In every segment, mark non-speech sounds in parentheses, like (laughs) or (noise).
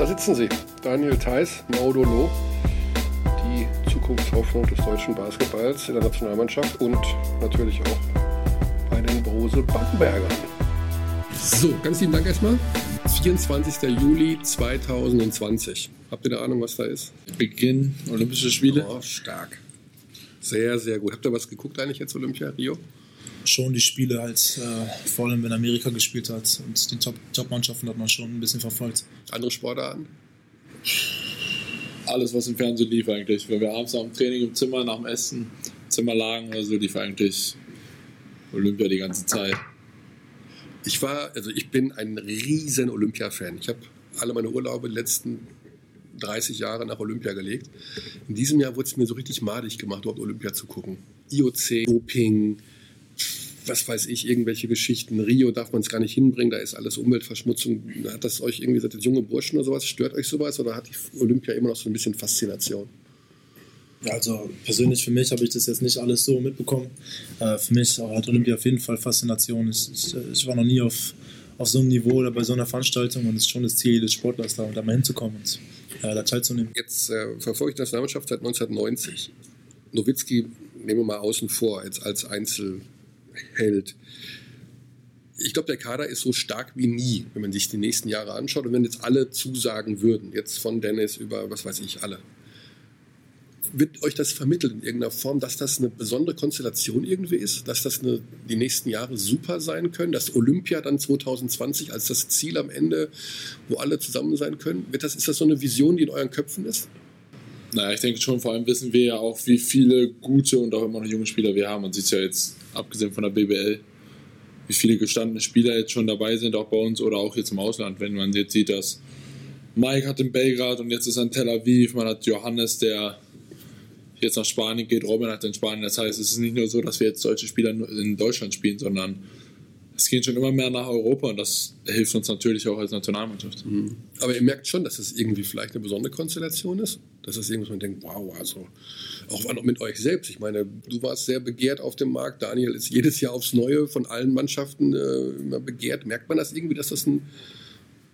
da sitzen sie. Daniel Theiss, Maudolo, die Zukunftshoffnung des deutschen Basketballs in der Nationalmannschaft und natürlich auch bei den Brose Bambergern. So, ganz lieben Dank erstmal. 24. Juli 2020. Habt ihr eine Ahnung, was da ist? Beginn Olympische Spiele. Oh, stark. Sehr, sehr gut. Habt ihr was geguckt eigentlich jetzt Olympia Rio? Schon die Spiele halt, äh, vor allem wenn Amerika gespielt hat und die Top-Mannschaften Top hat man schon ein bisschen verfolgt. Andere Sportarten? Alles, was im Fernsehen lief eigentlich. Wenn wir abends nach dem Training im Zimmer, nach dem Essen, im Zimmer lagen oder so, lief eigentlich Olympia die ganze Zeit. Ich war, also ich bin ein riesen Olympia-Fan. Ich habe alle meine Urlaube die letzten 30 Jahre nach Olympia gelegt. In diesem Jahr wurde es mir so richtig madig gemacht, dort Olympia zu gucken. IOC, Doping, was weiß ich, irgendwelche Geschichten. Rio darf man es gar nicht hinbringen, da ist alles Umweltverschmutzung. Hat das euch irgendwie seit junge Burschen oder sowas, stört euch sowas oder hat die Olympia immer noch so ein bisschen Faszination? Ja, also persönlich für mich habe ich das jetzt nicht alles so mitbekommen. Äh, für mich hat Olympia auf jeden Fall Faszination. Ich, ich, ich, war noch nie auf, auf so einem Niveau oder bei so einer Veranstaltung und es ist schon das Ziel jedes Sportlers, da, da mal hinzukommen und äh, da teilzunehmen. Jetzt äh, verfolge ich die Nationalmannschaft seit 1990. Nowitzki nehmen wir mal außen vor, jetzt als Einzelheld. Ich glaube, der Kader ist so stark wie nie, wenn man sich die nächsten Jahre anschaut. Und wenn jetzt alle zusagen würden, jetzt von Dennis über, was weiß ich, alle, wird euch das vermittelt in irgendeiner Form, dass das eine besondere Konstellation irgendwie ist, dass das eine, die nächsten Jahre super sein können, dass Olympia dann 2020 als das Ziel am Ende, wo alle zusammen sein können? Wird das, ist das so eine Vision, die in euren Köpfen ist? Naja, ich denke schon, vor allem wissen wir ja auch, wie viele gute und auch immer noch junge Spieler wir haben. Man sieht es ja jetzt, abgesehen von der BBL, wie viele gestandene Spieler jetzt schon dabei sind, auch bei uns oder auch jetzt im Ausland. Wenn man jetzt sieht, dass Mike hat in Belgrad und jetzt ist er in Tel Aviv, man hat Johannes, der jetzt nach Spanien geht, Robin hat in Spanien. Das heißt, es ist nicht nur so, dass wir jetzt deutsche Spieler in Deutschland spielen, sondern es geht schon immer mehr nach Europa und das hilft uns natürlich auch als Nationalmannschaft. Mhm. Aber ihr merkt schon, dass es irgendwie vielleicht eine besondere Konstellation ist. Dass es irgendwas, man denkt, wow, also auch mit euch selbst. Ich meine, du warst sehr begehrt auf dem Markt. Daniel ist jedes Jahr aufs Neue von allen Mannschaften äh, immer begehrt. Merkt man das irgendwie, dass das ein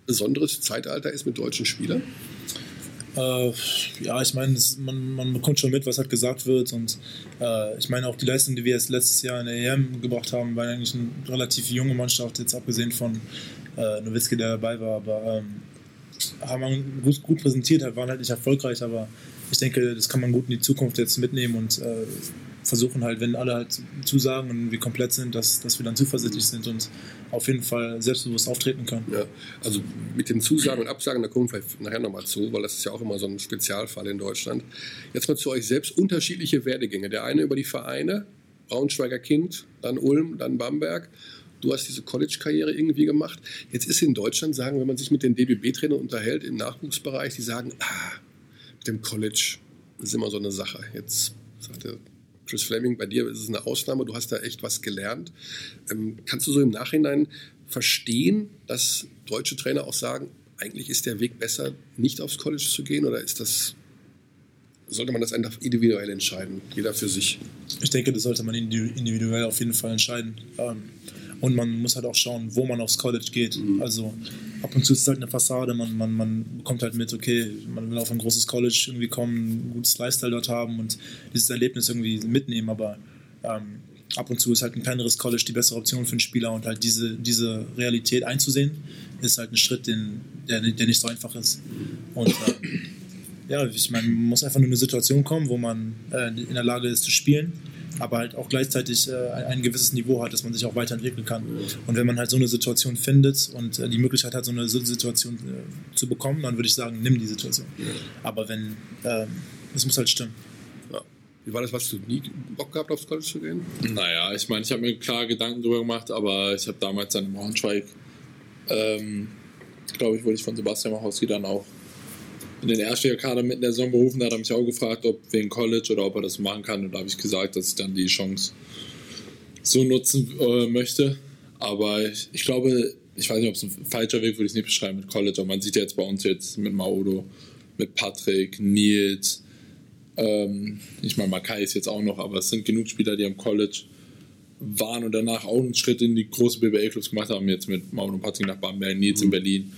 besonderes Zeitalter ist mit deutschen Spielern? Äh, ja, ich meine, man, man bekommt schon mit, was halt gesagt wird. Und äh, ich meine, auch die Leistung, die wir jetzt letztes Jahr in der EM gebracht haben, war eigentlich eine relativ junge Mannschaft, jetzt abgesehen von äh, Nowitzki, der dabei war. Aber ähm, haben wir gut, gut präsentiert, waren halt nicht erfolgreich, aber ich denke, das kann man gut in die Zukunft jetzt mitnehmen und äh, versuchen halt, wenn alle halt zusagen und wir komplett sind, dass, dass wir dann zuversichtlich sind und auf jeden Fall selbstbewusst auftreten können. Ja, also mit den Zusagen und Absagen, da kommen wir vielleicht nachher nochmal zu, weil das ist ja auch immer so ein Spezialfall in Deutschland. Jetzt mal zu euch selbst unterschiedliche Werdegänge. Der eine über die Vereine, Braunschweiger Kind, dann Ulm, dann Bamberg. Du hast diese College-Karriere irgendwie gemacht. Jetzt ist in Deutschland, sagen, wenn man sich mit den DBB-Trainern unterhält im Nachwuchsbereich, die sagen, ah, mit dem College ist immer so eine Sache. Jetzt sagt der Chris Fleming, bei dir ist es eine Ausnahme, du hast da echt was gelernt. Ähm, kannst du so im Nachhinein verstehen, dass deutsche Trainer auch sagen, eigentlich ist der Weg besser, nicht aufs College zu gehen oder ist das, sollte man das einfach individuell entscheiden, jeder für sich? Ich denke, das sollte man individuell auf jeden Fall entscheiden. Ähm, und man muss halt auch schauen, wo man aufs College geht. Mhm. Also ab und zu ist es halt eine Fassade, man, man, man bekommt halt mit, okay, man will auf ein großes College irgendwie kommen, ein gutes Lifestyle dort haben und dieses Erlebnis irgendwie mitnehmen, aber ähm, ab und zu ist halt ein kleineres College die bessere Option für einen Spieler und halt diese, diese Realität einzusehen, ist halt ein Schritt, den, der, der nicht so einfach ist. Und ähm, ja, ich meine, man muss einfach nur in eine Situation kommen, wo man äh, in der Lage ist zu spielen aber halt auch gleichzeitig äh, ein gewisses Niveau hat, dass man sich auch weiterentwickeln kann. Und wenn man halt so eine Situation findet und äh, die Möglichkeit hat, so eine Situation äh, zu bekommen, dann würde ich sagen, nimm die Situation. Aber wenn, ähm, es muss halt stimmen. Ja. Wie war das, was du nie Bock gehabt, aufs College zu gehen? Naja, ich meine, ich habe mir klar Gedanken darüber gemacht, aber ich habe damals dann in Braunschweig, ähm, glaube ich, wurde ich von Sebastian Machowski dann auch in den Erstliga-Kader mit in der Saison berufen. Da hat er mich auch gefragt, ob wegen College oder ob er das machen kann. Und da habe ich gesagt, dass ich dann die Chance so nutzen äh, möchte. Aber ich, ich, glaube, ich weiß nicht, ob es ein falscher Weg würde ich es nicht beschreiben mit College. Aber man sieht ja jetzt bei uns jetzt mit Maodo, mit Patrick, Nils. Ähm, ich meine, Makai ist jetzt auch noch, aber es sind genug Spieler, die am College waren und danach auch einen Schritt in die großen BBL-Clubs gemacht haben. Jetzt mit Maodo und Patrick nach Bamberg, Nils mhm. in Berlin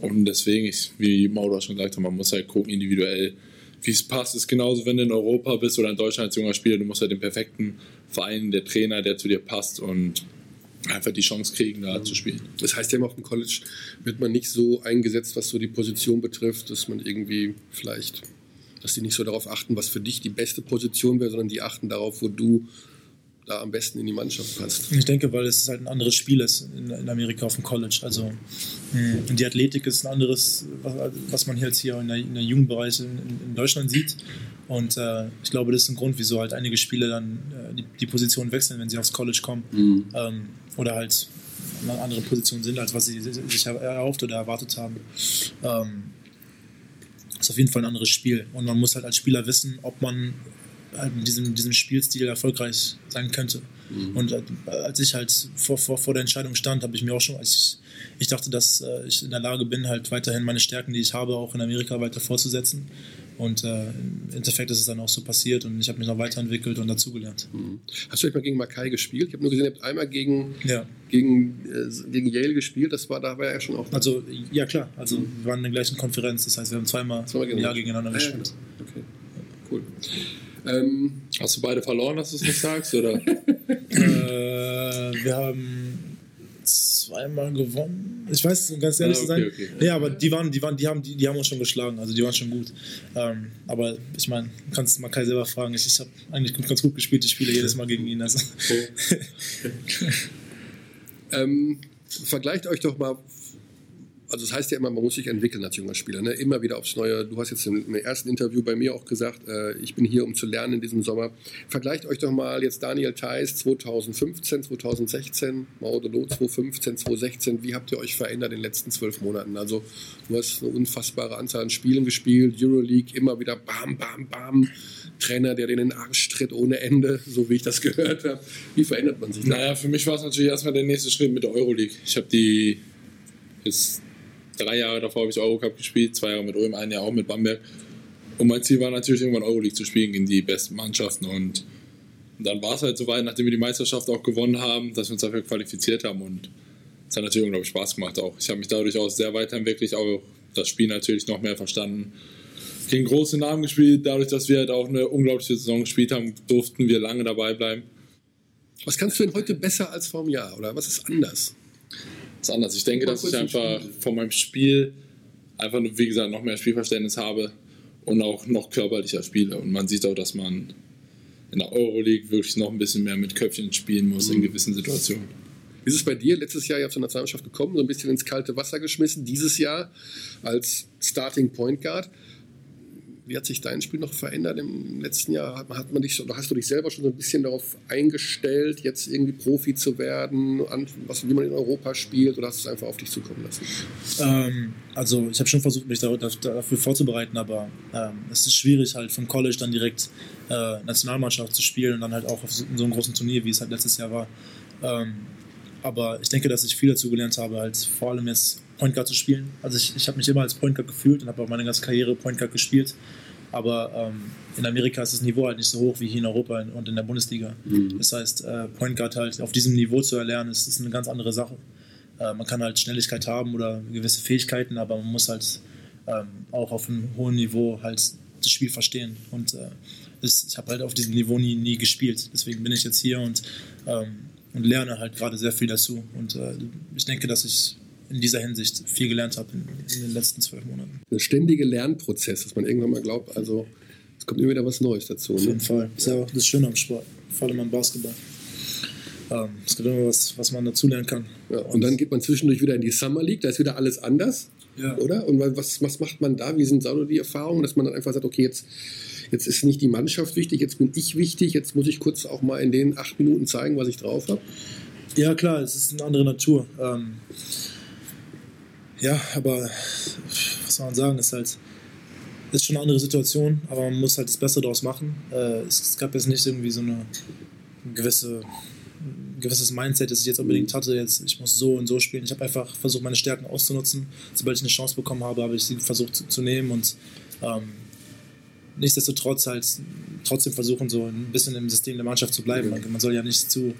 und deswegen, ich, wie Mauro schon gesagt hat, man muss halt gucken individuell, wie es passt. Ist genauso, wenn du in Europa bist oder in Deutschland als junger Spieler, du musst halt den perfekten Verein, der Trainer, der zu dir passt und einfach die Chance kriegen, da mhm. zu spielen. Das heißt ja immer auf dem College wird man nicht so eingesetzt, was so die Position betrifft, dass man irgendwie vielleicht, dass die nicht so darauf achten, was für dich die beste Position wäre, sondern die achten darauf, wo du da am besten in die Mannschaft passt. Ich denke, weil es halt ein anderes Spiel ist in, Amerika auf dem College. Also hm, die Athletik ist ein anderes, was, man jetzt hier in der, in der Jugendbereich in, in, Deutschland sieht. Und äh, ich glaube, das ist ein Grund, wieso halt einige Spieler dann äh, die, die, Position wechseln, wenn sie aufs College kommen. Mhm. Ähm, oder halt eine andere Position sind, als was sie sich erhofft oder erwartet haben. Ähm, ist auf jeden Fall ein anderes Spiel. Und man muss halt als Spieler wissen, ob man halt mit diesem, diesem Spielstil erfolgreich sein könnte. Mhm. Und äh, als ich halt vor, vor, vor der Entscheidung stand, habe ich mir auch schon, als ich, ich dachte, dass äh, ich in der Lage bin, halt weiterhin meine Stärken, die ich habe, auch in Amerika weiter fortzusetzen. Und äh, im Endeffekt ist es dann auch so passiert und ich habe mich noch weiterentwickelt und dazugelernt. Mhm. Hast du euch mal gegen Makai gespielt? Ich habe nur gesehen, ihr habt einmal gegen, ja. gegen, äh, gegen Yale gespielt. Das war, da war ja schon auch. Also, ja, klar. Also, wir waren in der gleichen Konferenz. Das heißt, wir haben zweimal, zweimal im Jahr gegeneinander ah, gespielt. Ja, okay, cool. Ähm, Hast du beide verloren, dass du es nicht sagst? Oder? (laughs) äh, wir haben zweimal gewonnen. Ich weiß, um ganz ehrlich ah, okay, zu sein. Okay. Nee, aber die waren, die waren, die haben, die, die haben uns schon geschlagen. Also die waren schon gut. Ähm, aber ich meine, kannst mal Kai selber fragen. Ich, ich habe eigentlich ganz gut gespielt. Ich spiele jedes Mal gegen ihn. Also. Oh. (laughs) (laughs) ähm, vergleicht euch doch mal also das heißt ja immer, man muss sich entwickeln als junger Spieler, ne? immer wieder aufs Neue. Du hast jetzt im ersten Interview bei mir auch gesagt, äh, ich bin hier, um zu lernen in diesem Sommer. Vergleicht euch doch mal jetzt Daniel Theiss 2015, 2016, Maudolo 2015, 2016. Wie habt ihr euch verändert in den letzten zwölf Monaten? Also du hast eine unfassbare Anzahl an Spielen gespielt, Euroleague, immer wieder bam, bam, bam. Trainer, der den in den Arsch tritt ohne Ende, so wie ich das (laughs) gehört habe. Wie verändert man sich da? Naja, für mich war es natürlich erstmal der nächste Schritt mit der Euroleague. Ich habe die jetzt drei Jahre davor habe ich Eurocup gespielt, zwei Jahre mit Ulm, ein Jahr auch mit Bamberg. Und mein Ziel war natürlich irgendwann Euroleague zu spielen gegen die besten Mannschaften. Und dann war es halt soweit, nachdem wir die Meisterschaft auch gewonnen haben, dass wir uns dafür qualifiziert haben. Und es hat natürlich unglaublich Spaß gemacht auch. Ich habe mich dadurch auch sehr weiterentwickelt, auch das Spiel natürlich noch mehr verstanden. Gegen große Namen gespielt, dadurch, dass wir halt auch eine unglaubliche Saison gespielt haben, durften wir lange dabei bleiben. Was kannst du denn heute besser als vor einem Jahr? Oder was ist anders? Ist anders. Ich denke, dass ich einfach von meinem Spiel einfach, wie gesagt, noch mehr Spielverständnis habe und auch noch körperlicher spiele. Und man sieht auch, dass man in der Euroleague wirklich noch ein bisschen mehr mit Köpfchen spielen muss mhm. in gewissen Situationen. Wie ist es bei dir? Letztes Jahr ja zur Nationalmannschaft gekommen, so ein bisschen ins kalte Wasser geschmissen. Dieses Jahr als Starting Point Guard. Wie hat sich dein Spiel noch verändert im letzten Jahr? Hat, man dich, oder hast du dich selber schon so ein bisschen darauf eingestellt, jetzt irgendwie Profi zu werden, an, was, wie man in Europa spielt, oder hast du es einfach auf dich zukommen lassen? Ähm, also ich habe schon versucht, mich dafür vorzubereiten, aber ähm, es ist schwierig, halt vom College dann direkt äh, Nationalmannschaft zu spielen und dann halt auch auf so, in so einem großen Turnier, wie es halt letztes Jahr war. Ähm, aber ich denke, dass ich viel dazu gelernt habe, halt vor allem jetzt Point Guard zu spielen. Also ich, ich habe mich immer als Point Guard gefühlt und habe auch meine ganze Karriere Point Guard gespielt. Aber ähm, in Amerika ist das Niveau halt nicht so hoch wie hier in Europa und in der Bundesliga. Mhm. Das heißt, äh, Point Guard halt auf diesem Niveau zu erlernen, ist, ist eine ganz andere Sache. Äh, man kann halt Schnelligkeit haben oder gewisse Fähigkeiten, aber man muss halt ähm, auch auf einem hohen Niveau halt das Spiel verstehen. Und äh, das, ich habe halt auf diesem Niveau nie, nie gespielt. Deswegen bin ich jetzt hier und, ähm, und lerne halt gerade sehr viel dazu. Und äh, ich denke, dass ich in dieser Hinsicht viel gelernt habe in, in, den letzten zwölf Monaten. Der ständige Lernprozess, dass man irgendwann mal glaubt, also es kommt immer wieder was Neues dazu. Auf ne? jeden Fall. Das ist ja auch das Schöne am Sport, vor allem am Basketball. Ähm, es gibt immer was, was man dazulernen kann. Ja, und, und dann geht man zwischendurch wieder in die Summer League, da ist wieder alles anders. Ja. Oder? Und was, was macht man da? Wie sind so die Erfahrungen, dass man dann einfach sagt, okay, jetzt, jetzt ist nicht die Mannschaft wichtig, jetzt bin ich wichtig, jetzt muss ich kurz auch mal in den acht Minuten zeigen, was ich drauf habe? Ja, klar, es ist eine andere Natur. Ähm, ja, aber was soll man sagen, ist halt ist schon eine andere Situation, aber man muss halt das Beste daraus machen. Äh, es, es, gab jetzt nicht irgendwie so eine gewisse ein gewisses Mindset, das ich jetzt unbedingt hatte, jetzt ich muss so und so spielen. Ich habe einfach versucht, meine Stärken auszunutzen. Sobald ich eine Chance bekommen habe, habe ich sie versucht zu, zu nehmen und ähm, nichtsdestotrotz halt trotzdem versuchen, so ein bisschen im System der Mannschaft zu bleiben. Man, man soll ja nicht zu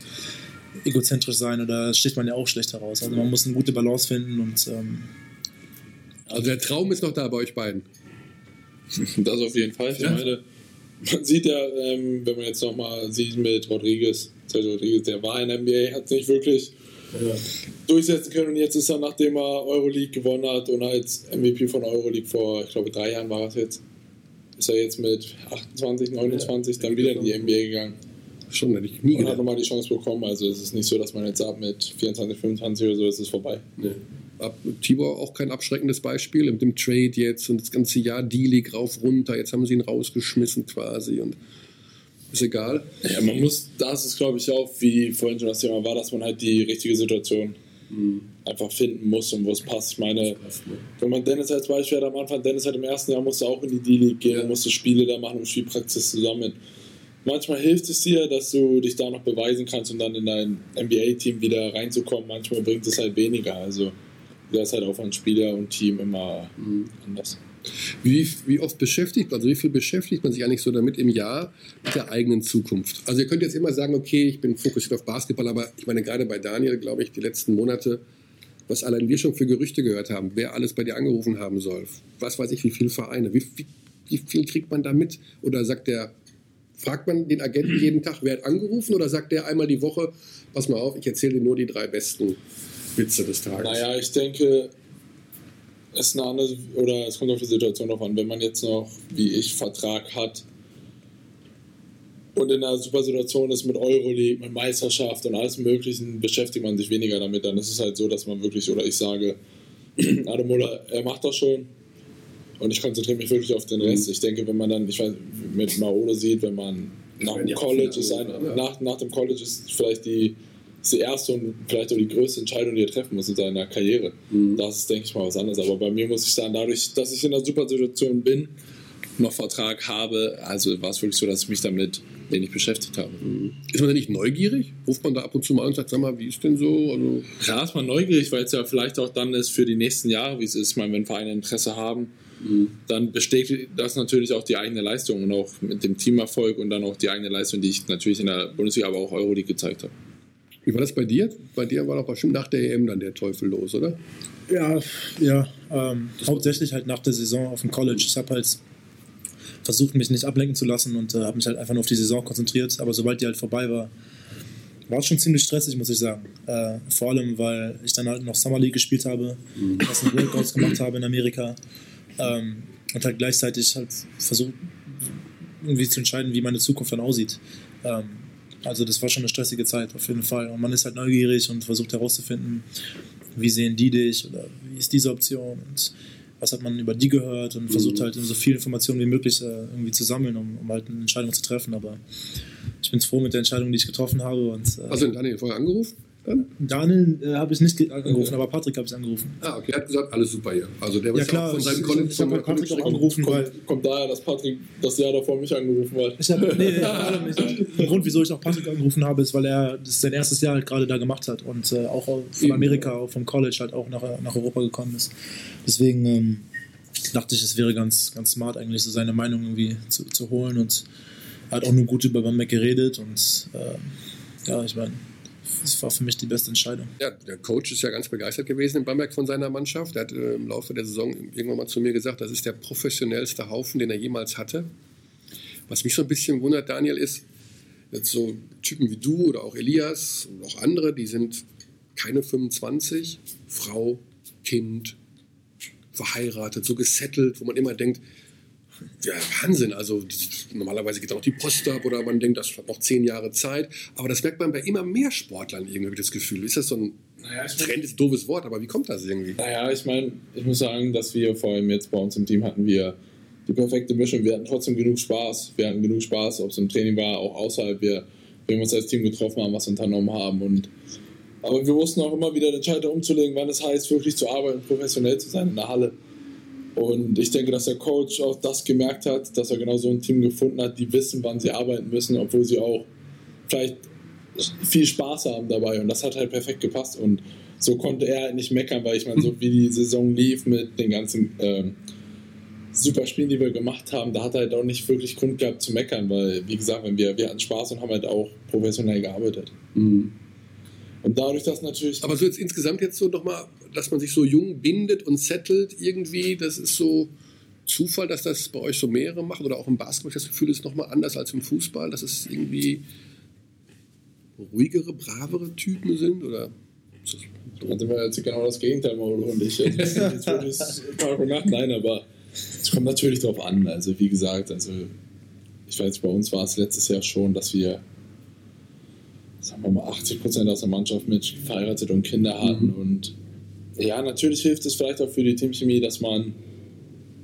egozentrisch sein oder sticht man ja auch schlecht heraus. Also man muss eine gute Balance finden und ähm, Also der Traum ist noch da bei euch beiden. (laughs) Das auf jeden Fall. Ich Ja. meine, man sieht ja, ähm, wenn man jetzt nochmal sieht mit Rodriguez, Sergio Rodriguez, der war in der NBA, hat es nicht wirklich durchsetzen können und jetzt ist er, nachdem er Euroleague gewonnen hat und als MVP von Euroleague vor, ich glaube, drei Jahren war es jetzt, ist er jetzt mit 28, 29 dann wieder in die NBA gegangen Schon, hätte ich nie und hat gedacht. nochmal die Chance bekommen. Also es ist nicht so, dass man jetzt sagt, mit 24, 25 oder so ist es vorbei. Nee. Ab, Tibor auch kein abschreckendes Beispiel mit dem Trade jetzt und das ganze Jahr D-League rauf runter. Jetzt haben sie ihn rausgeschmissen quasi und ist egal. Ja, man muss, das ist glaube ich auch, wie vorhin schon das Thema war, dass man halt die richtige Situation einfach finden muss und wo es passt. Ich meine, wenn man Dennis als Beispiel hat am Anfang, Dennis hat im ersten Jahr musste auch in die D-League gehen, Ja. musste Spiele da machen und Spielpraxis zusammen. Manchmal hilft es dir, dass du dich da noch beweisen kannst und dann in dein NBA-Team wieder reinzukommen. Manchmal bringt es halt weniger. Also das ist halt auch von Spieler und Team immer anders. Wie, wie oft beschäftigt, also wie viel beschäftigt man sich eigentlich so damit im Jahr mit der eigenen Zukunft? Also ihr könnt jetzt immer sagen, okay, ich bin fokussiert auf Basketball, aber ich meine gerade bei Daniel, glaube ich, die letzten Monate, was allein wir schon für Gerüchte gehört haben, wer alles bei dir angerufen haben soll, was weiß ich, wie viele Vereine, wie, wie, wie viel kriegt man da mit? Oder sagt der, fragt man den Agenten jeden Tag, wer hat angerufen? Oder sagt der einmal die Woche, pass mal auf, ich erzähle dir nur die drei besten Witze des Tages? Naja, ich denke, es ist eine andere, oder es kommt auf die Situation drauf an. Wenn man jetzt noch, wie ich, Vertrag hat und in einer super Situation ist mit Euroleague, mit Meisterschaft und alles Möglichen, beschäftigt man sich weniger damit. Dann ist es halt so, dass man wirklich, oder ich sage, (clears throat) Muller, er macht das schon und ich konzentriere mich wirklich auf den Rest. Ich denke, wenn man dann, ich weiß, mit Maolo sieht, wenn man nach dem College ist, ein, nach, nach dem College ist vielleicht die, ist die erste und vielleicht auch die größte Entscheidung, die er treffen muss in seiner Karriere. Mhm. Das ist, denke ich mal, was anderes. Aber bei mir muss ich sagen, dadurch, dass ich in einer super Situation bin, noch Vertrag habe, also war es wirklich so, dass ich mich damit wenig beschäftigt habe. Ist man da nicht neugierig? Ruft man da ab und zu mal an und sagt, sag mal, wie ist denn so? Also, Ja, ist man neugierig, weil es ja vielleicht auch dann ist für die nächsten Jahre, wie es ist. Ich meine, wenn Vereine Interesse haben, dann bestätigt das natürlich auch die eigene Leistung und auch mit dem Teamerfolg und dann auch die eigene Leistung, die ich natürlich in der Bundesliga, aber auch Euroleague gezeigt habe. Wie war das bei dir? Bei dir war doch bestimmt nach der EM dann der Teufel los, oder? Ja, ja. Ähm, hauptsächlich halt nach der Saison auf dem College. Ich habe halt versucht, mich nicht ablenken zu lassen und äh, habe mich halt einfach nur auf die Saison konzentriert. Aber sobald die halt vorbei war, war es schon ziemlich stressig, muss ich sagen. Äh, vor allem, weil ich dann halt noch Summer League gespielt habe, ersten Workouts gemacht habe in Amerika ähm, und halt gleichzeitig halt versucht, irgendwie zu entscheiden, wie meine Zukunft dann aussieht. Ähm, also das war schon eine stressige Zeit auf jeden Fall. Und man ist halt neugierig und versucht herauszufinden, wie sehen die dich oder wie ist diese Option und was hat man über die gehört und versucht halt so viel Informationen wie möglich äh, irgendwie zu sammeln, um, um halt eine Entscheidung zu treffen. Aber ich bin froh mit der Entscheidung, die ich getroffen habe. Und, äh, Hast du den Daniel vorher angerufen? Daniel äh, habe ich nicht ge- angerufen, aber Patrick habe ich angerufen. Ah, okay, er hat gesagt, alles super hier. Also der Ja ist klar, von ich, seinem ich, College ich habe von Patrick auch angerufen, weil Kommt, kommt daher, dass Patrick das Jahr davor mich angerufen hat. Ich hab, nee. (laughs) Der Grund, wieso ich auch Patrick angerufen habe, ist, weil er das sein erstes Jahr halt gerade da gemacht hat und äh, auch von Eben. Amerika, auch vom College halt auch nach, nach Europa gekommen ist. Deswegen ähm, dachte ich, es wäre ganz, ganz smart eigentlich, so seine Meinung irgendwie zu, zu holen und er hat auch nur gut über Bamberg geredet und äh, ja, ich meine, es war für mich die beste Entscheidung. Ja, der Coach ist ja ganz begeistert gewesen in Bamberg von seiner Mannschaft. Er hat äh, im Laufe der Saison irgendwann mal zu mir gesagt, das ist der professionellste Haufen, den er jemals hatte. Was mich so ein bisschen wundert, Daniel, ist, jetzt so Typen wie du oder auch Elias und auch andere, die sind keine 25, Frau, Kind, verheiratet, so gesettelt, wo man immer denkt, ja, Wahnsinn, also normalerweise geht auch die Post ab oder man denkt, das hat noch zehn Jahre Zeit, aber das merkt man bei immer mehr Sportlern irgendwie das Gefühl. Ist das so ein Naja, ich Trend, ist ein doofes Wort, aber wie kommt das irgendwie? Naja, ich meine, ich muss sagen, dass wir vor allem jetzt bei uns im Team hatten wir die perfekte Mischung. Wir hatten trotzdem genug Spaß. Wir hatten genug Spaß, ob es im Training war, auch außerhalb. Wir, wir haben uns als Team getroffen haben, was unternommen haben. Und, aber wir wussten auch immer wieder den Schalter umzulegen, wann es heißt, wirklich zu arbeiten, professionell zu sein in der Halle. Und ich denke, dass der Coach auch das gemerkt hat, dass er genau so ein Team gefunden hat, die wissen, wann sie arbeiten müssen, obwohl sie auch vielleicht viel Spaß haben dabei. Und das hat halt perfekt gepasst. Und so konnte er halt nicht meckern, weil ich meine, so wie die Saison lief mit den ganzen ähm, super Spielen, die wir gemacht haben, da hat er halt auch nicht wirklich Grund gehabt zu meckern, weil, wie gesagt, wenn wir, wir hatten Spaß und haben halt auch professionell gearbeitet. Und dadurch, dass natürlich. Aber so jetzt insgesamt jetzt so nochmal dass man sich so jung bindet und settelt irgendwie, das ist so Zufall, dass das bei euch so mehrere machen oder auch im Basketball das Gefühl ist nochmal anders als im Fußball, dass es irgendwie ruhigere, bravere Typen sind oder also wir jetzt genau das Gegenteil, Mauro und ich. (laughs) Jetzt, jetzt würde ich es gemacht, nein, aber es kommt natürlich darauf an. Also wie gesagt, also ich weiß, bei uns war es letztes Jahr schon, dass wir sagen wir mal 80 Prozent aus der Mannschaft mit verheiratet und Kinder hatten mhm. und ja, natürlich hilft es vielleicht auch für die Teamchemie, dass man,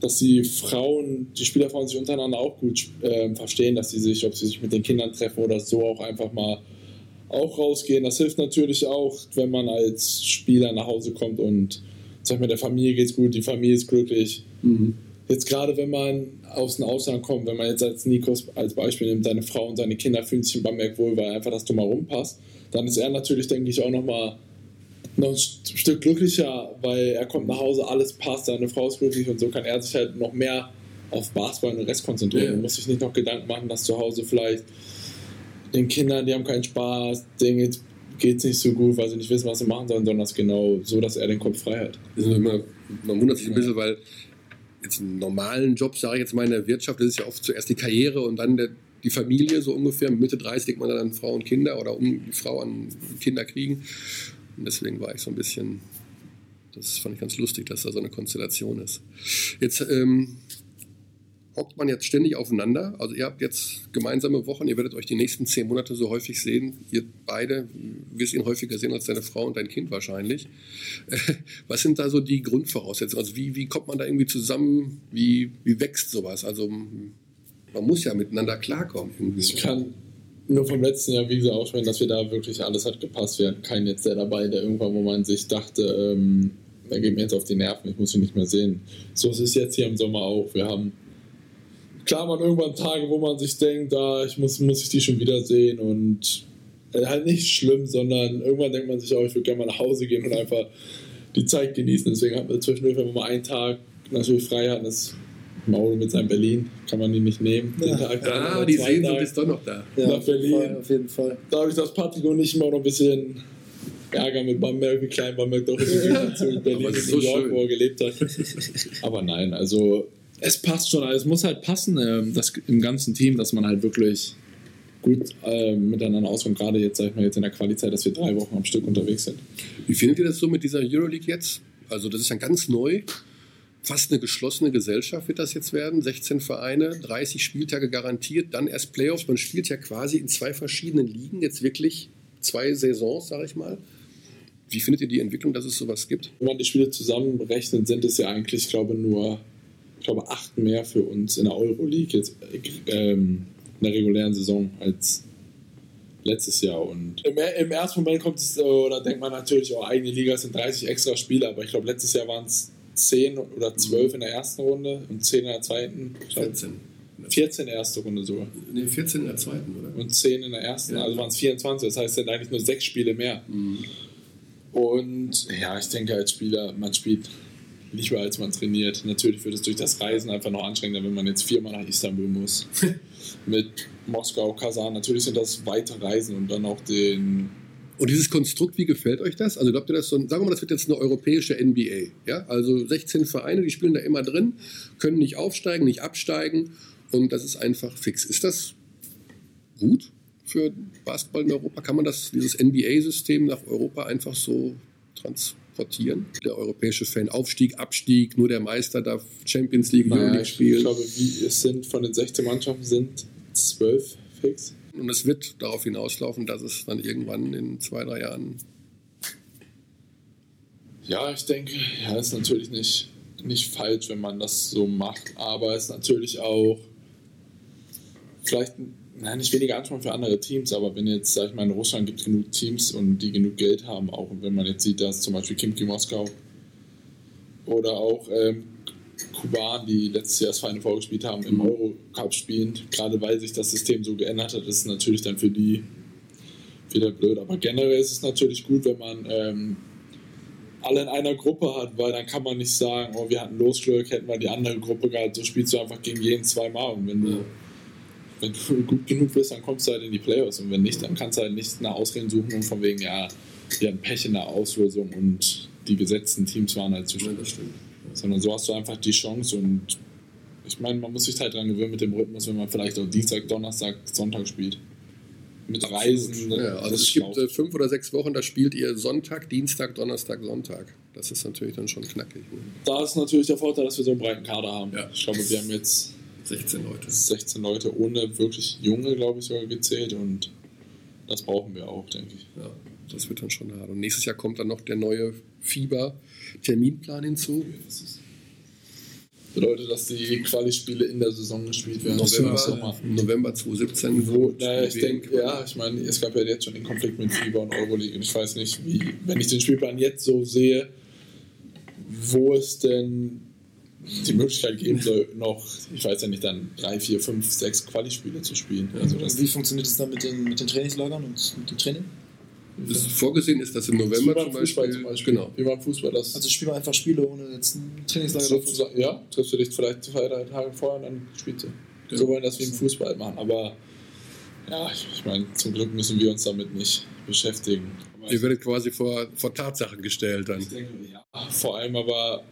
dass die Frauen, die Spielerfrauen sich untereinander auch gut äh, verstehen, dass sie sich, ob sie sich mit den Kindern treffen oder so auch einfach mal auch rausgehen. Das hilft natürlich auch, wenn man als Spieler nach Hause kommt und sag mal, der Familie geht's gut, die Familie ist glücklich. Mhm. Jetzt gerade wenn man aus dem Ausland kommt, wenn man jetzt als Nikos als Beispiel nimmt, seine Frau und seine Kinder fühlen sich in Bamberg wohl, weil einfach das drumherum passt, dann ist er natürlich, denke ich, auch nochmal noch ein Stück glücklicher, weil er kommt nach Hause, alles passt, seine Frau ist glücklich und so kann er sich halt noch mehr auf Basketball und den Rest konzentrieren. Ja. Man muss sich nicht noch Gedanken machen, dass zu Hause vielleicht den Kindern, die haben keinen Spaß, denen geht es nicht so gut, weil sie nicht wissen, was sie machen sollen, sondern das genau so, dass er den Kopf frei hat. Immer, man wundert sich ein bisschen, weil jetzt einen normalen Job, sage ich jetzt mal in der Wirtschaft, das ist ja oft zuerst die Karriere und dann der, die Familie, so ungefähr. Mitte 30 denkt man dann an Frau und Kinder oder um die Frau an Kinder kriegen. Und deswegen war ich so ein bisschen, das fand ich ganz lustig, dass da so eine Konstellation ist. Jetzt ähm, hockt man jetzt ständig aufeinander. Also ihr habt jetzt gemeinsame Wochen, ihr werdet euch die nächsten zehn Monate so häufig sehen. Ihr beide wirst ihn häufiger sehen als deine Frau und dein Kind wahrscheinlich. (laughs) Was sind da so die Grundvoraussetzungen? Also wie, wie kommt man da irgendwie zusammen? Wie, wie wächst sowas? Also man muss ja miteinander klarkommen. Irgendwie. Ich kann nur vom letzten Jahr, wie gesagt, aussprechen, dass wir da wirklich alles hat gepasst. Wir hatten keinen jetzt der dabei, der irgendwann, wo man sich dachte, ähm, der geht mir jetzt auf die Nerven, ich muss ihn nicht mehr sehen. So ist es jetzt hier im Sommer auch. Wir haben klar, man irgendwann Tage, wo man sich denkt, ah, ich muss, muss ich die schon wiedersehen und äh, halt nicht schlimm, sondern irgendwann denkt man sich auch, ich würde gerne mal nach Hause gehen und einfach die Zeit genießen. Deswegen haben wir zwischendurch, wenn wir mal einen Tag natürlich frei hatten, das Maul mit seinem Berlin, kann man ihn nicht nehmen. Den ja. Tag ah, die Sehnsucht ist doch noch da. Ja, nach Berlin. Fall, auf jeden Fall. Da habe ich das Patrick und ich immer noch ein bisschen Ärger mit Bamberg, wie klein Bamberg doch ist in (laughs) Berlin und so New York, schön. wo er gelebt hat. Aber nein, also es passt schon, also es muss halt passen, äh, das, im ganzen Team, dass man halt wirklich gut äh, miteinander auskommt. Gerade jetzt, sag ich mal, jetzt in der Qualität, dass wir drei Wochen am Stück unterwegs sind. Wie findet ihr das so mit dieser Euroleague jetzt? Also, das ist ja ganz neu. Fast eine geschlossene Gesellschaft wird das jetzt werden. 16 Vereine, 30 Spieltage garantiert, dann erst Playoffs. Man spielt ja quasi in zwei verschiedenen Ligen, jetzt wirklich zwei Saisons, sage ich mal. Wie findet ihr die Entwicklung, dass es sowas gibt? Wenn man die Spiele zusammenrechnet, sind es ja eigentlich, ich glaube, nur ich glaube, acht mehr für uns in der Euroleague jetzt ähm, in der regulären Saison als letztes Jahr. Und im, im ersten Moment kommt es, oder denkt man natürlich, oh, eigene Liga sind 30 extra Spiele, aber ich glaube, letztes Jahr waren es 10 oder 12 in der ersten Runde und 10 in der zweiten. 14. 14 in der ersten Runde sogar. Nee, 14 in der zweiten, oder? Und 10 in der ersten, ja. also waren es 24, das heißt, es sind eigentlich nur sechs Spiele mehr. Mhm. Und ja, ich denke als Spieler, man spielt lieber als man trainiert. Natürlich wird es durch das Reisen einfach noch anstrengender, wenn man jetzt viermal nach Istanbul muss. (laughs) Mit Moskau, Kasan. Natürlich sind das weite Reisen und dann auch den. Und dieses Konstrukt, wie gefällt euch das? Also glaubt ihr das so, sagen wir mal, das wird jetzt eine europäische NBA. Ja? Also 16 Vereine, die spielen da immer drin, können nicht aufsteigen, nicht absteigen und das ist einfach fix. Ist das gut für Basketball in Europa? Kann man das, dieses NBA-System nach Europa einfach so trans transportieren. Der europäische Fan Aufstieg, Abstieg, nur der Meister darf Champions League, naja, Euroleague spielen. Ich glaube, wie es sind von den 16 Mannschaften sind zwölf fix. Und es wird darauf hinauslaufen, dass es dann irgendwann in zwei, drei Jahren. Ja, ich denke, ja, ist natürlich nicht, nicht falsch, wenn man das so macht, aber es ist natürlich auch vielleicht nein, nicht weniger Anspruch für andere Teams, aber wenn jetzt, sag ich mal, in Russland gibt es genug Teams und die genug Geld haben, auch wenn man jetzt sieht, dass zum Beispiel Kimki Moskau oder auch ähm, Kuban, die letztes Jahr das Final Four gespielt haben, im mhm. Eurocup spielen, gerade weil sich das System so geändert hat, ist es natürlich dann für die wieder blöd. Aber generell ist es natürlich gut, wenn man ähm, alle in einer Gruppe hat, weil dann kann man nicht sagen, oh, wir hatten Losglück, hätten wir die andere Gruppe gehabt, so spielst du einfach gegen jeden zweimal und wenn du wenn du (laughs) gut genug bist, dann kommst du halt in die Playoffs und wenn nicht, dann kannst du halt nicht eine Ausreden suchen und von wegen, ja, wir haben Pech in der Auslösung und die gesetzten Teams waren halt zu stimmt. sondern so hast du einfach die Chance und ich meine, man muss sich halt dran gewöhnen mit dem Rhythmus, wenn man vielleicht auch Dienstag, Donnerstag, Sonntag spielt. Mit Reisen. Ja, also es gibt äh, fünf oder sechs Wochen, da spielt ihr Sonntag, Dienstag, Donnerstag, Sonntag. Das ist natürlich dann schon knackig. Ne? da ist natürlich der Vorteil, dass wir so einen breiten Kader haben. Ja. Ich glaube, wir haben jetzt 16 Leute. 16 Leute ohne wirklich junge, glaube ich, sogar gezählt und das brauchen wir auch, denke ich. Ja, das wird dann schon hart. Und nächstes Jahr kommt dann noch der neue Fieber-Terminplan hinzu. Bedeutet, dass die Quali-Spiele in der Saison gespielt werden. November. November 2017. Wo, naja, ich denke, ja, ich meine, es gab ja jetzt schon den Konflikt mit Fieber und Euroleague und ich weiß nicht, wie, wenn ich den Spielplan jetzt so sehe, wo es denn die Möglichkeit geben soll, noch, ich weiß ja nicht, dann drei, vier, fünf, sechs Quali-Spiele zu spielen. Also das Wie funktioniert es dann mit den, mit den Trainingslagern und mit dem Training? Das vorgesehen ist, dass im November zum Beispiel, zum Beispiel. Genau. Wie beim Fußball, das Also spielen wir einfach Spiele ohne jetzt ein Trainingslager sozusagen, ja, triffst du dich vielleicht zwei, drei Tage vorher und dann spielst du. Ja. So wollen das wie im Fußball machen. Aber ja, ich, ich meine, zum Glück müssen wir uns damit nicht beschäftigen. Ihr werdet quasi vor, vor Tatsachen gestellt dann. ich denke, ja, vor allem aber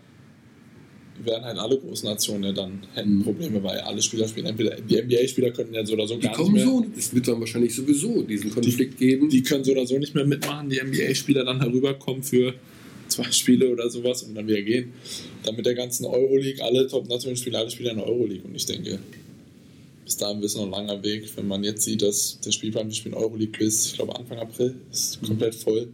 werden halt alle großen Nationen ja dann hätten Probleme, weil alle Spieler spielen. Entweder die NBA-Spieler können ja so oder so Die gar nicht kommen mehr. so, es wird dann wahrscheinlich sowieso diesen Konflikt geben. Die können so oder so nicht mehr mitmachen. Die NBA-Spieler dann herüberkommen für zwei Spiele oder sowas und dann wieder gehen. Dann mit der ganzen Euroleague, alle Top-Nationen spielen, alle Spieler in der Euroleague. Und ich denke, bis dahin ist noch ein langer Weg. Wenn man jetzt sieht, dass der Spielplan, wir spielen Euroleague bis, ich glaube, Anfang April, ist komplett voll.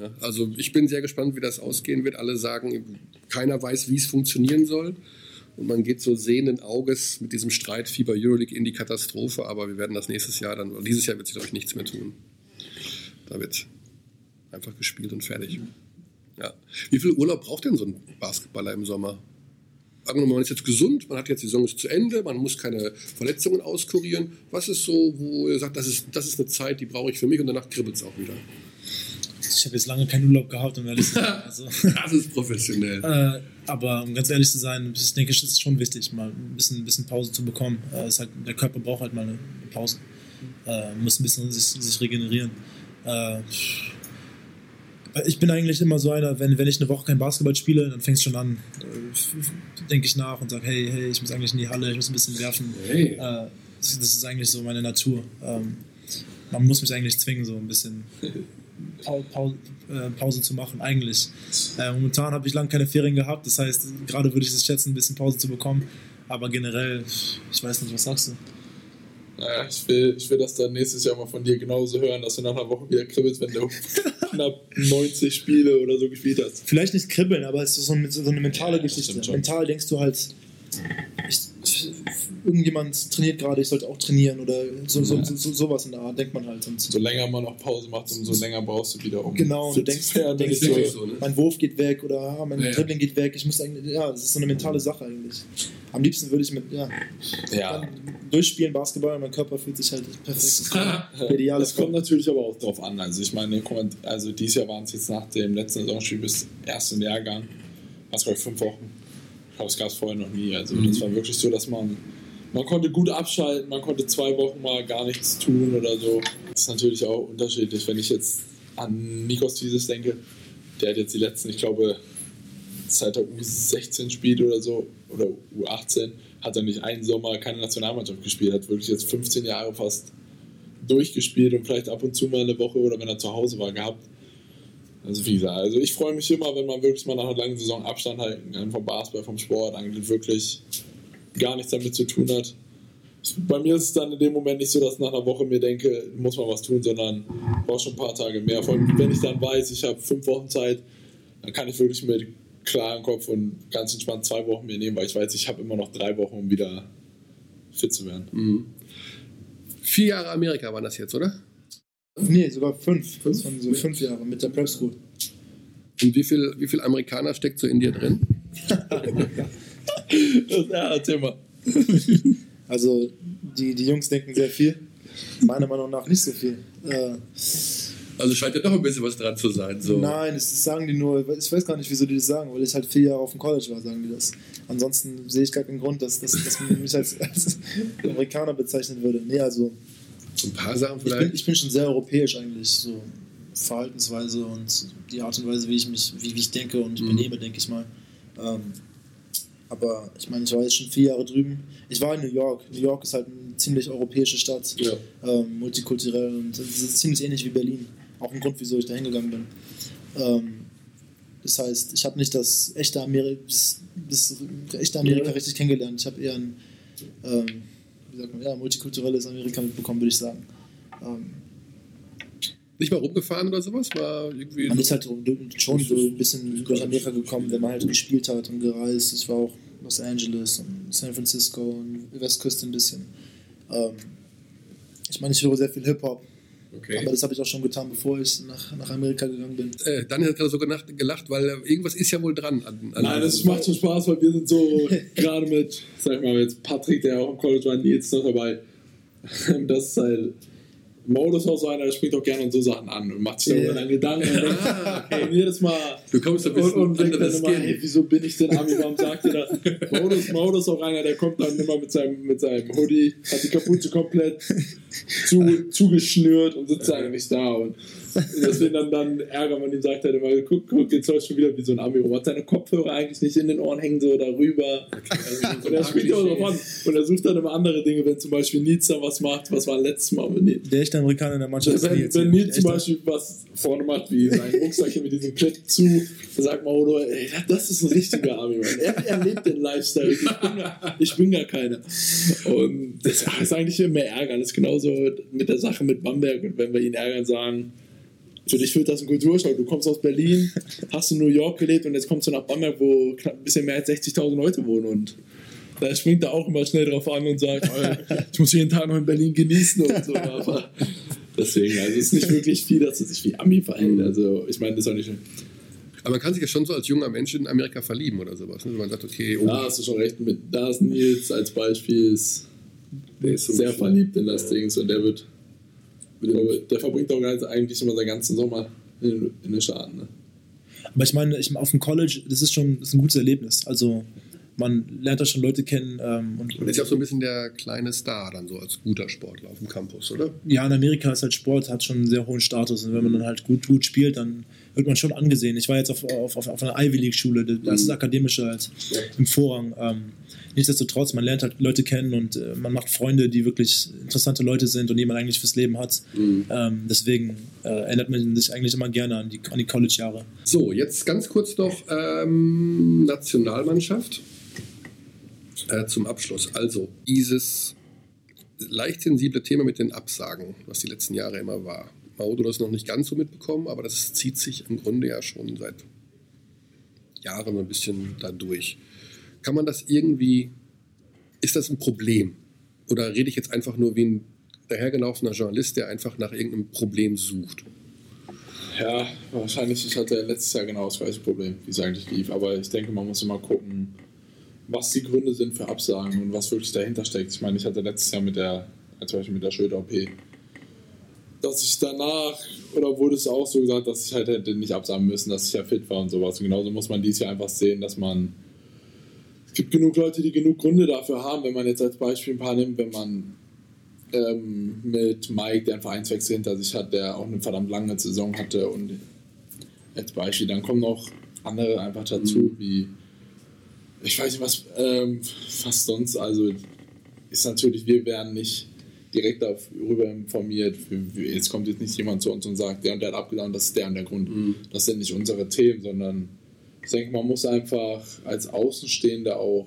Ja, also ich bin sehr gespannt, wie das ausgehen wird. Alle sagen, keiner weiß, wie es funktionieren soll. Und man geht so sehenden Auges mit diesem Streit Fieber Euroleague in die Katastrophe. Aber wir werden das nächstes Jahr dann, oder dieses Jahr wird sich, glaube ich, nichts mehr tun. Da wird einfach gespielt und fertig. Ja. Wie viel Urlaub braucht denn so ein Basketballer im Sommer? Angenommen, man ist jetzt gesund, man hat jetzt die Saison ist zu Ende, man muss keine Verletzungen auskurieren. Was ist so, wo ihr sagt, das ist, das ist eine Zeit, die brauche ich für mich und danach kribbelt es auch wieder? Ich habe jetzt lange keinen Urlaub gehabt, um ehrlich zu sein. (laughs) Also, Das ist professionell. äh, aber um ganz ehrlich zu sein, ich denke, es ist schon wichtig, mal ein bisschen, ein bisschen Pause zu bekommen. Äh, halt, der Körper braucht halt mal eine Pause. Äh, muss ein bisschen sich, sich regenerieren. Äh, ich bin eigentlich immer so einer, wenn, wenn ich eine Woche kein Basketball spiele, dann fängt es schon an. Äh, denke ich nach und sage, hey, hey, ich muss eigentlich in die Halle, ich muss ein bisschen werfen. Hey. Äh, das, das ist eigentlich so meine Natur. Ähm, man muss mich eigentlich zwingen, so ein bisschen (laughs) Äh, Pause zu machen, eigentlich. Äh, momentan habe ich lange keine Ferien gehabt, das heißt, gerade würde ich es schätzen, ein bisschen Pause zu bekommen. Aber generell, ich weiß nicht, was sagst du? Naja, ich will, ich will das dann nächstes Jahr mal von dir genauso hören, dass du nach einer Woche wieder kribbelst, wenn du (laughs) knapp 90 Spiele oder so gespielt hast. Vielleicht nicht kribbeln, aber es ist so eine, so eine mentale Ja, Geschichte. Mental denkst du halt, ich, irgendjemand trainiert gerade, ich sollte auch trainieren oder so, so, so, so, sowas in der Art, denkt man halt. Und So länger man noch Pause macht, umso länger brauchst du wieder, um Genau, du fit denkst, denkst du, wirklich so, ne? mein Wurf geht weg oder ah, mein Ja. Dribbling geht weg. Ich muss eigentlich, ja, das ist so eine mentale Sache eigentlich. Am liebsten würde ich mit, ja, ja. durchspielen Basketball und mein Körper fühlt sich halt perfekt. Der ideale Das (laughs) kommt natürlich aber auch drauf an. Also ich meine, also dieses Jahr waren es jetzt nach dem letzten Saisonspiel bis ersten Jahrgang, was ich fünf Wochen. Ich glaube, es gab es vorher noch nie. Also das war wirklich so, dass man man konnte gut abschalten, man konnte zwei Wochen mal gar nichts tun oder so. Das ist natürlich auch unterschiedlich. Wenn ich jetzt an Nikos Dieses denke, der hat jetzt die letzten, ich glaube, seit er U16 spielt oder so, oder U18, hat er nicht einen Sommer keine Nationalmannschaft gespielt, hat wirklich jetzt 15 Jahre fast durchgespielt und vielleicht ab und zu mal eine Woche oder wenn er zu Hause war gehabt. Also wie gesagt, also ich freue mich immer, wenn man wirklich mal nach einer langen Saison Abstand halten kann vom Basketball, vom Sport, eigentlich wirklich gar nichts damit zu tun hat. Bei mir ist es dann in dem Moment nicht so, dass ich nach einer Woche mir denke, muss man was tun, sondern brauche schon ein paar Tage mehr. Vor allem, wenn ich dann weiß, ich habe fünf Wochen Zeit, dann kann ich wirklich mit klarem Kopf und ganz entspannt zwei Wochen mir nehmen, weil ich weiß, ich habe immer noch drei Wochen, um wieder fit zu werden. Mhm. Vier Jahre Amerika waren das jetzt, oder? Nee, sogar fünf. Das waren so fünf Jahre mit der Prep School. Und wie viel, wie viel Amerikaner steckt so in dir drin? (laughs) (laughs) ja, erzähl mal. Also die, die Jungs denken sehr viel. Meiner Meinung nach nicht so viel. Äh, Also scheint ja doch ein bisschen was dran zu sein. So. Nein, das, das sagen die nur, ich weiß gar nicht, wieso die das sagen, weil ich halt vier Jahre auf dem College war, sagen die das. Ansonsten sehe ich gar keinen Grund, dass, dass, dass man mich als, als Amerikaner bezeichnen würde. Nee, also So ein paar Sachen ich bin, vielleicht. ich bin schon sehr europäisch eigentlich. So. Verhaltensweise und die Art und Weise, wie ich mich, wie, wie ich denke und Mhm. benehme, denke ich mal. Ähm, aber ich meine, ich war jetzt schon vier Jahre drüben. Ich war in New York. New York ist halt eine ziemlich europäische Stadt, Ja. ähm, multikulturell und es ist ziemlich ähnlich wie Berlin. Auch ein Grund, wieso ich da hingegangen bin. Ähm, das heißt, ich habe nicht das echte Amerika, das, das echte Amerika Ja. richtig kennengelernt. Ich habe eher ein ähm, wie sagt man, ja, multikulturelles Amerika mitbekommen, würde ich sagen. Ähm, Nicht mal rumgefahren oder sowas? War irgendwie. man ist halt so- schon so ein bisschen durch Amerika gekommen, wenn man halt gespielt hat und gereist. Ich war auch Los Angeles und San Francisco und Westküste ein bisschen. Ähm, ich meine, ich höre sehr viel Hip-Hop, okay. aber das habe ich auch schon getan, bevor ich nach, nach Amerika gegangen bin. Äh, Daniel hat gerade so gelacht, gelacht, weil äh, irgendwas ist ja wohl dran. An, an Nein, das macht schon Spaß, weil wir sind so (laughs) gerade mit, sag ich mal, jetzt Patrick, der auch im College war, Nils noch dabei. (laughs) Das ist halt. Modus auch so einer, der springt auch gerne an so Sachen an und macht sich darüber dann Gedanken und denkt, okay, jedes Mal. Du kommst ein und, bisschen und denkt dann anderes immer, Skin. hey, wieso bin ich denn Ami, warum sagt ihr das? Modus, Modus auch einer, der kommt dann immer mit seinem, mit seinem Hoodie, hat die Kapuze komplett zu, zugeschnürt und sitzt eigentlich da und deswegen dann, dann ärgert man ihn, sagt er immer, guck, guck, jetzt läuft schon wieder wie so ein Ami rum, hat seine Kopfhörer eigentlich nicht in den Ohren hängen, so darüber. Also, Und er spielt auch drauf an. Und er sucht dann immer andere Dinge, wenn zum Beispiel Nils was macht, was war letztes Mal mit Nils. Der echte Amerikaner in der Mannschaft Wenn, Nils. wenn Nils zum. Beispiel was vorne macht, wie sein Rucksack mit diesem Clip zu, dann sagt Mauro, ey, das ist ein richtiger Army, Mann. Er, er lebt den Lifestyle. Ich bin, gar, ich bin gar keiner. Und das ist eigentlich immer ärgern. Das ist genauso mit der Sache mit Bamberg. Und wenn wir ihn ärgern, sagen, für dich wird das ein Kulturschock. Du kommst aus Berlin, hast in New York gelebt und jetzt kommst du nach Bamberg, wo knapp ein bisschen mehr als 60.000 Leute wohnen. Und da springt er auch immer schnell drauf an und sagt, "Oh, ich muss jeden Tag noch in Berlin genießen und so. Aber deswegen, also es ist nicht wirklich viel, dass er sich wie Ami verhält. Also ich meine, das ist auch nicht. Aber man kann sich ja schon so als junger Mensch in Amerika verlieben oder sowas. Ne? Wenn man sagt, okay, oh, Da hast du schon recht mit. Da ist Nils als Beispiel ist der ist so sehr verliebt in das Ding und der wird. Der, der verbringt auch ganz, eigentlich immer seinen ganzen Sommer in, in den Staaten. Ne? Aber ich meine, ich, auf dem College, das ist schon das ist ein gutes Erlebnis. Also man lernt da schon Leute kennen ähm, und Und ist ja auch so ein bisschen der kleine Star dann so als guter Sportler auf dem Campus, oder? ja, in Amerika ist halt Sport, hat schon einen sehr hohen Status. Und wenn man dann halt gut, gut spielt, dann wird man schon angesehen. Ich war jetzt auf, auf, auf, auf einer Ivy League-Schule, da ist es akademischer als im Vorrang. Ähm, nichtsdestotrotz, man lernt halt Leute kennen und äh, man macht Freunde, die wirklich interessante Leute sind und die man eigentlich fürs Leben hat. Ähm, deswegen äh, erinnert man sich eigentlich immer gerne an die, an die College-Jahre. So, jetzt ganz kurz noch ähm, Nationalmannschaft äh, zum Abschluss. Also dieses leicht sensible Thema mit den Absagen, was die letzten Jahre immer war. Maudo hat das noch nicht ganz so mitbekommen, aber das zieht sich im Grunde ja schon seit Jahren ein bisschen da durch. Kann man das irgendwie, ist das ein Problem? Oder rede ich jetzt einfach nur wie ein dahergelaufener Journalist, der einfach nach irgendeinem Problem sucht? Ja, wahrscheinlich ich hatte letztes Jahr genau das gleiche Problem, wie es eigentlich lief. Aber ich denke, man muss immer gucken, was die Gründe sind für Absagen und was wirklich dahinter steckt. Ich meine, ich hatte letztes Jahr mit der, zum Beispiel mit der Schulter-OP, dass ich danach, oder wurde es auch so gesagt, dass ich halt hätte nicht absagen müssen, dass ich ja fit war und sowas. Und genauso muss man dies Jahr einfach sehen, dass man. Es gibt genug Leute, die genug Gründe dafür haben, wenn man jetzt als Beispiel ein paar nimmt, wenn man ähm, mit Mike, der einen Vereinswechsel hinter sich hat, der auch eine verdammt lange Saison hatte und als Beispiel, dann kommen noch andere einfach dazu, wie ich weiß nicht, was, ähm, was sonst, also ist natürlich, wir werden nicht direkt darüber informiert. Jetzt kommt jetzt nicht jemand zu uns und sagt, der und der hat abgelaufen, das ist der und der Grund. Das sind nicht unsere Themen, sondern ich denke, man muss einfach als Außenstehender auch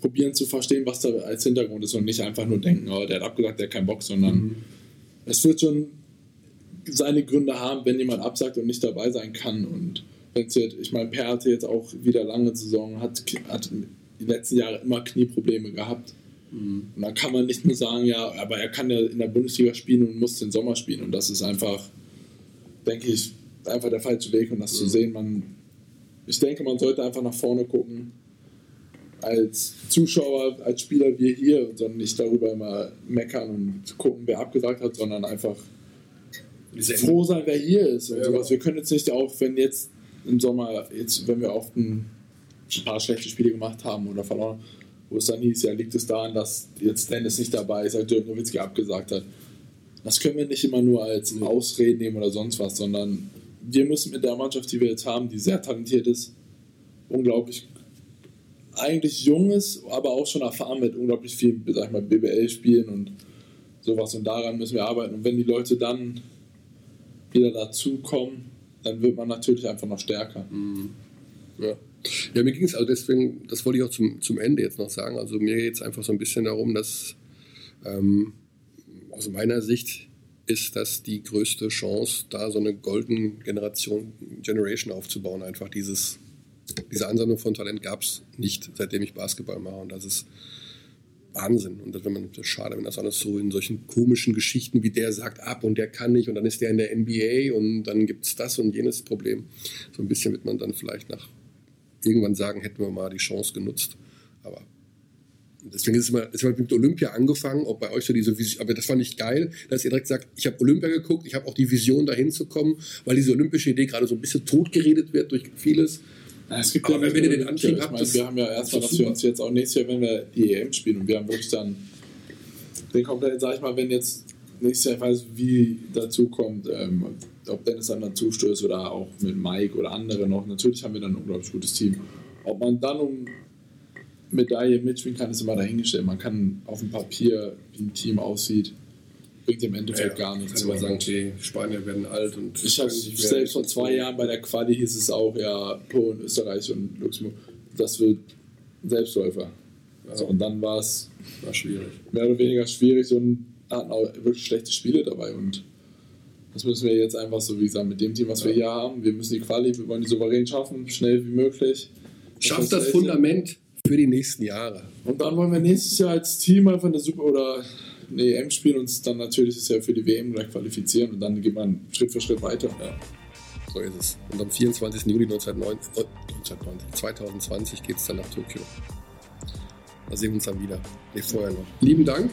probieren zu verstehen, was da als Hintergrund ist und nicht einfach nur denken, oh, der hat abgesagt, der hat keinen Bock, sondern es wird schon seine Gründe haben, wenn jemand absagt und nicht dabei sein kann. Und ich meine, Per hatte jetzt auch wieder lange Saison, hat, hat die letzten Jahre immer Knieprobleme gehabt. Und dann kann man nicht nur sagen, ja, aber er kann ja in der Bundesliga spielen und muss den Sommer spielen. Und das ist einfach, denke ich, einfach der falsche Weg, um das zu sehen. Man, ich denke, man sollte einfach nach vorne gucken. Als Zuschauer, als Spieler wir hier, sondern nicht darüber immer meckern und gucken, wer abgesagt hat, sondern einfach froh sein, wer hier ist und Ja. sowas. Wir können jetzt nicht auch, wenn jetzt im Sommer, jetzt, wenn wir oft ein paar schlechte Spiele gemacht haben oder verloren, wo es dann hieß, ja, liegt es daran, dass jetzt Dennis nicht dabei ist, als Dirk Nowitzki abgesagt hat. das können wir nicht immer nur als Ausreden nehmen oder sonst was, sondern wir müssen mit der Mannschaft, die wir jetzt haben, die sehr talentiert ist, unglaublich eigentlich jung ist, aber auch schon erfahren mit unglaublich viel, sag ich mal, BBL spielen und sowas und daran müssen wir arbeiten. Und wenn die Leute dann wieder dazukommen, dann wird man natürlich einfach noch stärker. Mhm. Ja. Ja, mir ging es also deswegen, das wollte ich auch zum, zum Ende jetzt noch sagen. Also mir geht es einfach so ein bisschen darum, dass ähm, aus meiner Sicht ist das die größte Chance, da so eine Golden Generation Generation aufzubauen. Einfach dieses, diese Ansammlung von Talent gab es nicht, seitdem ich Basketball mache. Und das ist Wahnsinn. Und das, wenn man, das ist schade, wenn das alles so in solchen komischen Geschichten wie der sagt ab und der kann nicht und dann ist der in der NBA und dann gibt es das und jenes Problem. So ein bisschen wird man dann vielleicht nach irgendwann sagen, hätten wir mal die Chance genutzt. Aber deswegen ist es immer, es hat mit Olympia angefangen, ob bei euch so diese Vision, aber das fand ich geil, dass ihr direkt sagt, ich habe Olympia geguckt, ich habe auch die Vision dahin zu kommen, weil diese olympische Idee gerade so ein bisschen totgeredet wird durch vieles. Es gibt aber ja wenn ihr den Antrieb habt, meine, wir haben ja erstmal, das dass wir uns jetzt auch nächstes Jahr, wenn wir die EM spielen und wir haben wirklich dann den kompletten, sag ich mal, wenn jetzt nächstes Jahr, ich weiß wie dazu kommt, ähm, ob Dennis dann dazu stößt oder auch mit Mike oder andere noch, natürlich haben wir dann ein unglaublich gutes Team. Ob man dann um Medaille mitspielen kann, ist immer dahingestellt. Man kann auf dem Papier, wie ein Team aussieht, bringt im Endeffekt gar nichts. Kann man sagen, die Spanier werden alt und Ich habe selbst vor zwei Jahren bei der Quali hieß es auch, ja, Polen, Österreich und Luxemburg, das wird Selbstläufer. Ja. So, und dann war es war schwierig. mehr oder weniger schwierig und hatten auch wirklich schlechte Spiele dabei. Und das müssen wir jetzt einfach so, wie gesagt, mit dem Team, was wir hier haben, wir müssen die Quali, wir wollen die souverän schaffen, schnell wie möglich. Schafft das echt- Fundament für die nächsten Jahre. Und dann wollen wir nächstes Jahr als Team einfach eine Super oder eine EM spielen und uns dann natürlich das Jahr für die WM gleich qualifizieren und dann geht man Schritt für Schritt weiter. Ja, so ist es. Und am 24. Juli 1990, äh, 1990, 2020 geht es dann nach Tokio. Da sehen wir uns dann wieder. Nee, vorher noch. Lieben Dank